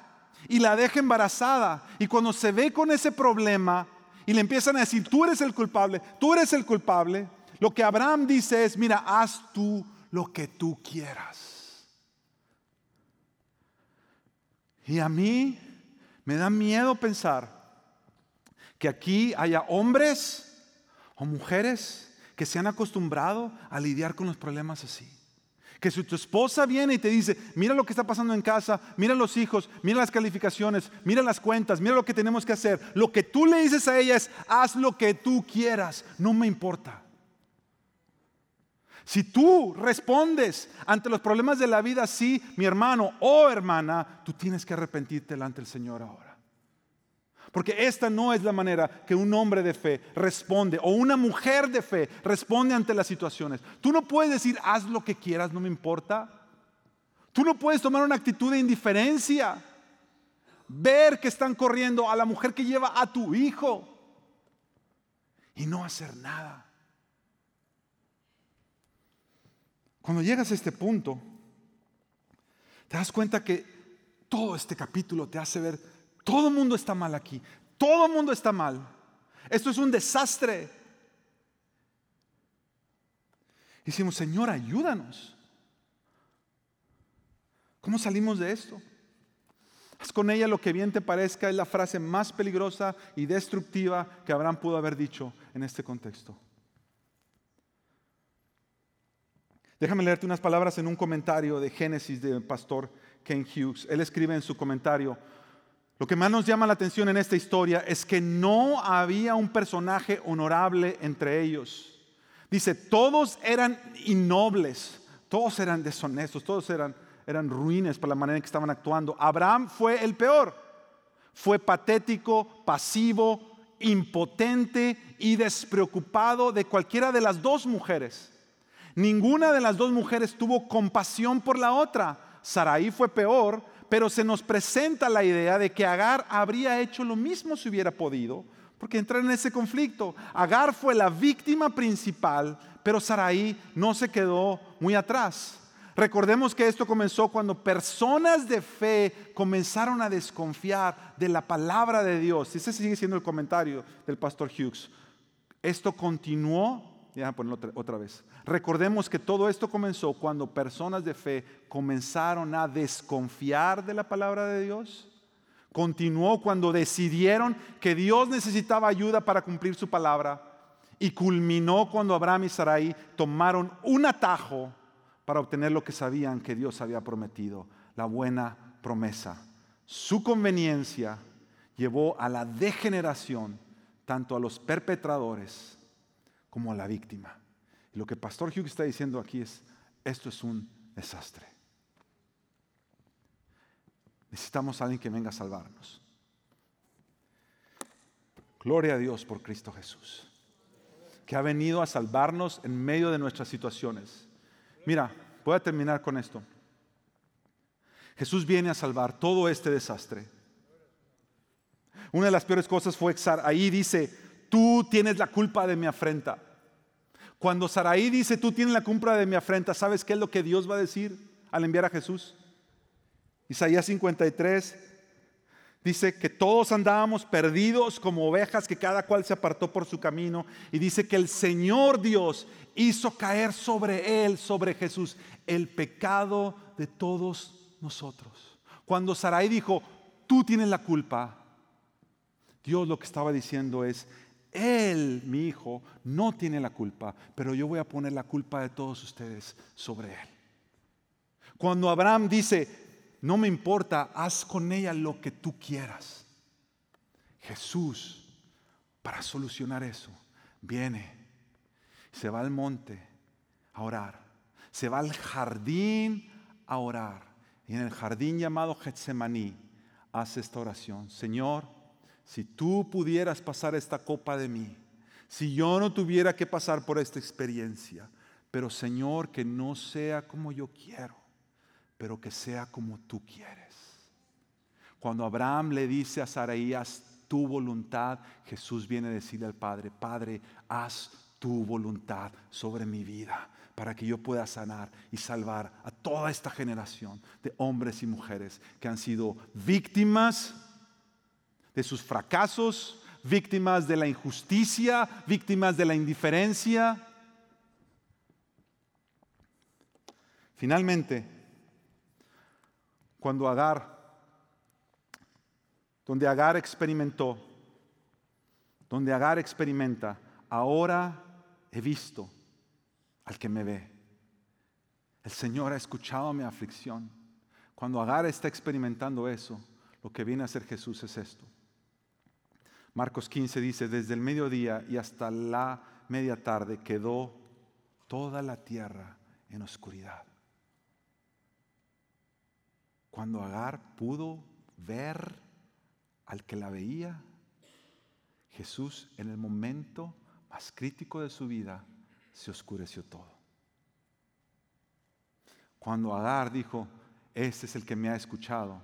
y la deja embarazada. Y cuando se ve con ese problema y le empiezan a decir, tú eres el culpable, tú eres el culpable, lo que Abraham dice es, mira, haz tú lo que tú quieras. Y a mí me da miedo pensar que aquí haya hombres o mujeres que se han acostumbrado a lidiar con los problemas así. Que si tu esposa viene y te dice, mira lo que está pasando en casa, mira los hijos, mira las calificaciones, mira las cuentas, mira lo que tenemos que hacer, lo que tú le dices a ella es, haz lo que tú quieras, no me importa. Si tú respondes ante los problemas de la vida así, mi hermano o hermana, tú tienes que arrepentirte delante del Señor ahora. Porque esta no es la manera que un hombre de fe responde o una mujer de fe responde ante las situaciones. Tú no puedes decir, haz lo que quieras, no me importa. Tú no puedes tomar una actitud de indiferencia. Ver que están corriendo a la mujer que lleva a tu hijo y no hacer nada. Cuando llegas a este punto, te das cuenta que todo este capítulo te hace ver todo el mundo está mal aquí. Todo el mundo está mal. Esto es un desastre. Y decimos, Señor, ayúdanos. ¿Cómo salimos de esto? Haz con ella lo que bien te parezca. Es la frase más peligrosa y destructiva que Abraham pudo haber dicho en este contexto. Déjame leerte unas palabras en un comentario de Génesis del pastor Ken Hughes. Él escribe en su comentario, lo que más nos llama la atención en esta historia es que no había un personaje honorable entre ellos. Dice, todos eran innobles, todos eran deshonestos, todos eran, eran ruines por la manera en que estaban actuando. Abraham fue el peor. Fue patético, pasivo, impotente y despreocupado de cualquiera de las dos mujeres. Ninguna de las dos mujeres tuvo compasión por la otra. Saraí fue peor pero se nos presenta la idea de que Agar habría hecho lo mismo si hubiera podido, porque entrar en ese conflicto. Agar fue la víctima principal, pero Saraí no se quedó muy atrás. Recordemos que esto comenzó cuando personas de fe comenzaron a desconfiar de la palabra de Dios. Ese sigue siendo el comentario del pastor Hughes. Esto continuó, ya ponerlo otra, otra vez. Recordemos que todo esto comenzó cuando personas de fe comenzaron a desconfiar de la palabra de Dios. Continuó cuando decidieron que Dios necesitaba ayuda para cumplir su palabra. Y culminó cuando Abraham y Sarai tomaron un atajo para obtener lo que sabían que Dios había prometido, la buena promesa. Su conveniencia llevó a la degeneración tanto a los perpetradores como a la víctima. Y lo que Pastor Hugh está diciendo aquí es, esto es un desastre. Necesitamos a alguien que venga a salvarnos. Gloria a Dios por Cristo Jesús, que ha venido a salvarnos en medio de nuestras situaciones. Mira, voy a terminar con esto. Jesús viene a salvar todo este desastre. Una de las peores cosas fue ahí dice, tú tienes la culpa de mi afrenta. Cuando Saraí dice, tú tienes la culpa de mi afrenta, ¿sabes qué es lo que Dios va a decir al enviar a Jesús? Isaías 53 dice que todos andábamos perdidos como ovejas, que cada cual se apartó por su camino. Y dice que el Señor Dios hizo caer sobre él, sobre Jesús, el pecado de todos nosotros. Cuando Sarai dijo, tú tienes la culpa, Dios lo que estaba diciendo es, él, mi hijo, no tiene la culpa, pero yo voy a poner la culpa de todos ustedes sobre él. Cuando Abraham dice, no me importa, haz con ella lo que tú quieras. Jesús, para solucionar eso, viene se va al monte a orar, se va al jardín a orar. Y en el jardín llamado Getsemaní hace esta oración. Señor, si tú pudieras pasar esta copa de mí, si yo no tuviera que pasar por esta experiencia, pero Señor, que no sea como yo quiero, pero que sea como tú quieres. Cuando Abraham le dice a Saraías, tu voluntad, Jesús viene a decirle al Padre, Padre, haz tu voluntad sobre mi vida para que yo pueda sanar y salvar a toda esta generación de hombres y mujeres que han sido víctimas de sus fracasos, víctimas de la injusticia, víctimas de la indiferencia. Finalmente, cuando Agar, donde Agar experimentó, donde Agar experimenta, ahora he visto al que me ve. El Señor ha escuchado mi aflicción. Cuando Agar está experimentando eso, lo que viene a hacer Jesús es esto. Marcos 15 dice, desde el mediodía y hasta la media tarde quedó toda la tierra en oscuridad. Cuando Agar pudo ver al que la veía, Jesús en el momento más crítico de su vida, se oscureció todo. Cuando Agar dijo, este es el que me ha escuchado,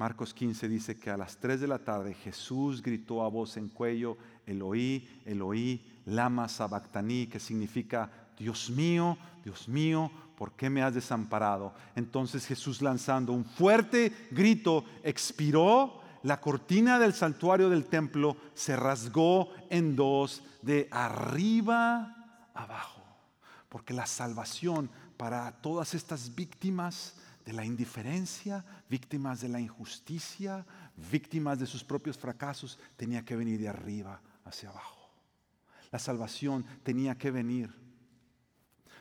Marcos 15 dice que a las 3 de la tarde Jesús gritó a voz en cuello, Eloí, Eloí, lama sabactaní, que significa, Dios mío, Dios mío, ¿por qué me has desamparado? Entonces Jesús lanzando un fuerte grito, expiró la cortina del santuario del templo se rasgó en dos de arriba abajo. Porque la salvación para todas estas víctimas de la indiferencia, víctimas de la injusticia, víctimas de sus propios fracasos, tenía que venir de arriba hacia abajo. La salvación tenía que venir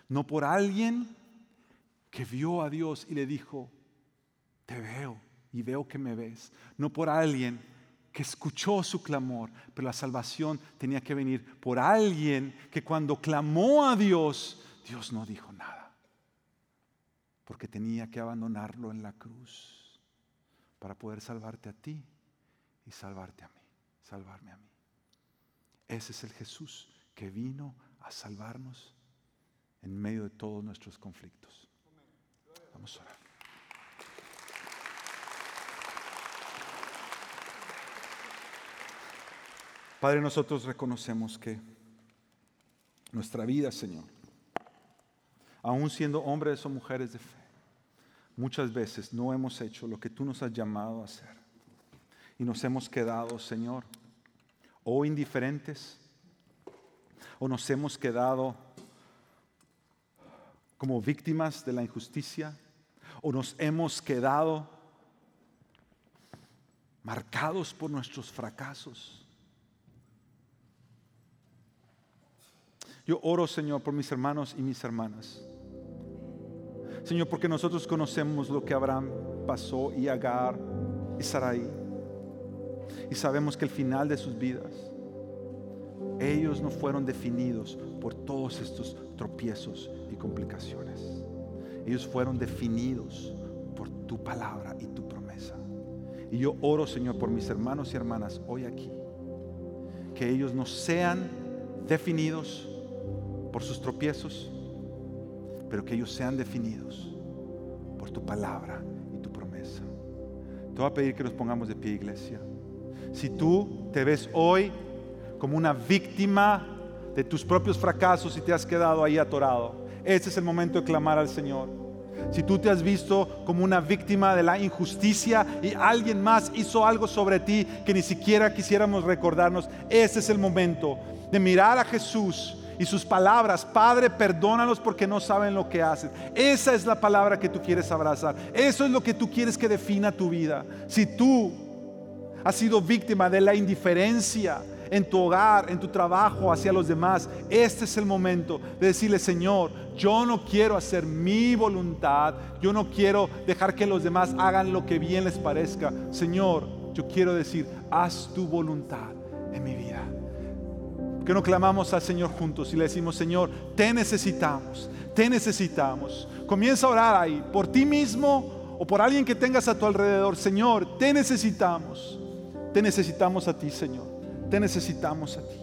no por alguien que vio a Dios y le dijo, te veo, y veo que me ves. No por alguien que escuchó su clamor, pero la salvación tenía que venir por alguien que cuando clamó a Dios, Dios no dijo nada porque tenía que abandonarlo en la cruz para poder salvarte a ti y salvarte a mí, salvarme a mí. Ese es el Jesús que vino a salvarnos en medio de todos nuestros conflictos. Vamos a orar. Padre, nosotros reconocemos que nuestra vida, Señor, aún siendo hombres o mujeres de fe, muchas veces no hemos hecho lo que tú nos has llamado a hacer. Y nos hemos quedado, Señor, o indiferentes, o nos hemos quedado como víctimas de la injusticia, o nos hemos quedado marcados por nuestros fracasos. Yo oro, Señor, por mis hermanos y mis hermanas. Señor, porque nosotros conocemos lo que Abraham pasó y Agar y Sarai. Y sabemos que el final de sus vidas, ellos no fueron definidos por todos estos tropiezos y complicaciones. Ellos fueron definidos por tu palabra y tu promesa. Y yo oro, Señor, por mis hermanos y hermanas hoy aquí. Que ellos no sean definidos por sus tropiezos, pero que ellos sean definidos por tu palabra y tu promesa. Te voy a pedir que nos pongamos de pie, iglesia. Si tú te ves hoy como una víctima de tus propios fracasos y te has quedado ahí atorado, este es el momento de clamar al Señor. Si tú te has visto como una víctima de la injusticia y alguien más hizo algo sobre ti que ni siquiera quisiéramos recordarnos, este es el momento de mirar a Jesús y sus palabras, Padre, perdónalos porque no saben lo que hacen. Esa es la palabra que tú quieres abrazar. Eso es lo que tú quieres que defina tu vida. Si tú has sido víctima de la indiferencia en tu hogar, en tu trabajo, hacia los demás, este es el momento de decirle, Señor, yo no quiero hacer mi voluntad, yo no quiero dejar que los demás hagan lo que bien les parezca. Señor, yo quiero decir, haz tu voluntad en mi vida que no clamamos al Señor juntos y le decimos, Señor, te necesitamos, te necesitamos. Comienza a orar ahí, por ti mismo o por alguien que tengas a tu alrededor. Señor, te necesitamos, te necesitamos a ti, Señor, te necesitamos a ti.